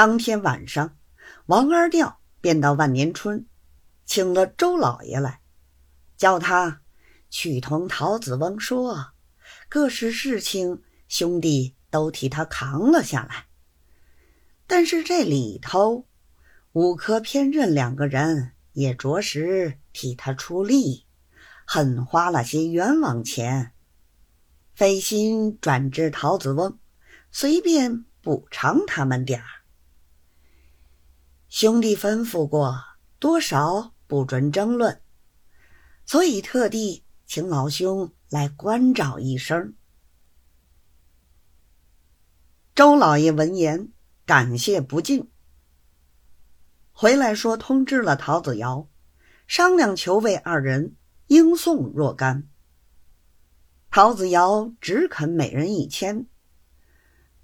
当天晚上，王二吊便到万年春，请了周老爷来，叫他去同陶子翁说，各式事情兄弟都替他扛了下来。但是这里头，五科偏任两个人也着实替他出力，很花了些冤枉钱。费心转至陶子翁，随便补偿他们点儿。兄弟吩咐过，多少不准争论，所以特地请老兄来关照一声。周老爷闻言，感谢不尽，回来说通知了陶子尧，商量求魏二人应送若干。陶子尧只肯每人一千。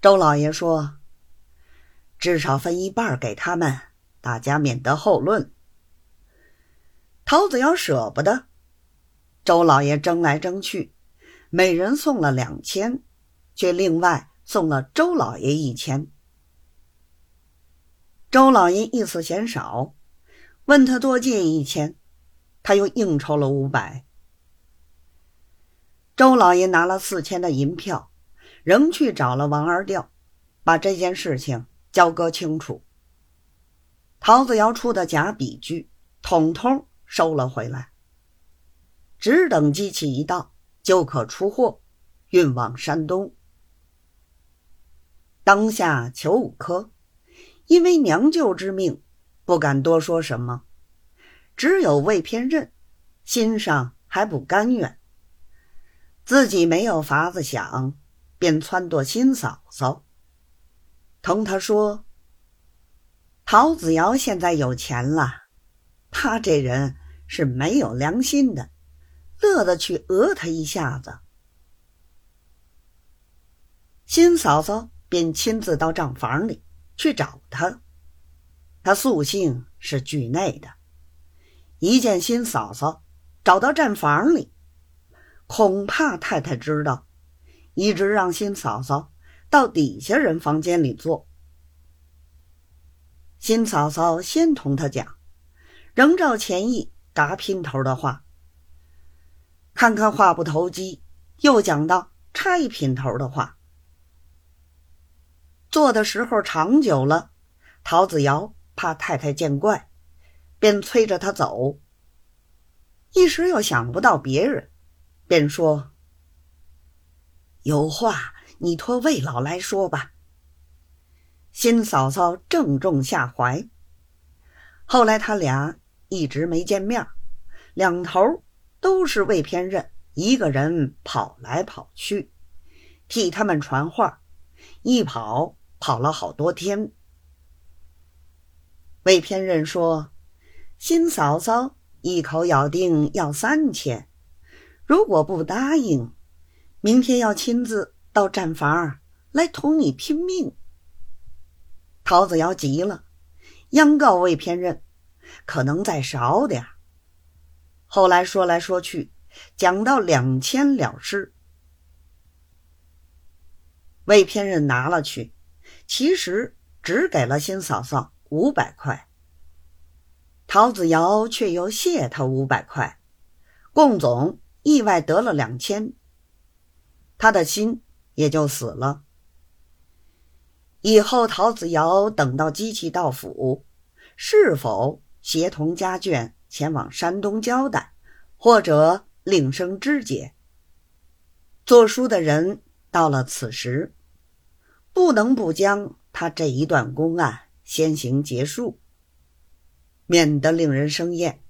周老爷说：“至少分一半给他们，大家免得后论。”陶子尧舍不得，周老爷争来争去，每人送了两千，却另外送了周老爷一千。周老爷意思嫌少，问他多借一千，他又硬抽了五百。周老爷拿了四千的银票，仍去找了王二调，把这件事情交割清楚。陶子尧出的假笔具，统统收了回来，只等机器一到，就可出货，运往山东。当下裘五科因为娘舅之命，不敢多说什么，只有魏偏任心上还不甘愿。自己没有法子想，便撺掇新嫂嫂，同他说：“陶子尧现在有钱了，他这人是没有良心的，乐得去讹他一下子。”新嫂嫂便亲自到账房里去找他。他素性是惧内的，一见新嫂嫂找到账房里。恐怕太太知道，一直让新嫂嫂到底下人房间里坐。新嫂嫂先同他讲，仍照前意答姘头的话。看看话不投机，又讲到差一品头的话。坐的时候长久了，陶子尧怕太太见怪，便催着他走。一时又想不到别人。便说：“有话你托魏老来说吧。”新嫂嫂正中下怀。后来他俩一直没见面，两头都是魏偏任一个人跑来跑去，替他们传话，一跑跑了好多天。魏偏任说：“新嫂嫂一口咬定要三千。”如果不答应，明天要亲自到毡房来同你拼命。陶子尧急了，央告魏偏任，可能再少点后来说来说去，讲到两千了事。魏偏任拿了去，其实只给了新嫂嫂五百块。陶子尧却又谢他五百块，共总。意外得了两千，他的心也就死了。以后陶子尧等到机器到府，是否协同家眷前往山东交代，或者另生枝节？做书的人到了此时，不能不将他这一段公案先行结束，免得令人生厌。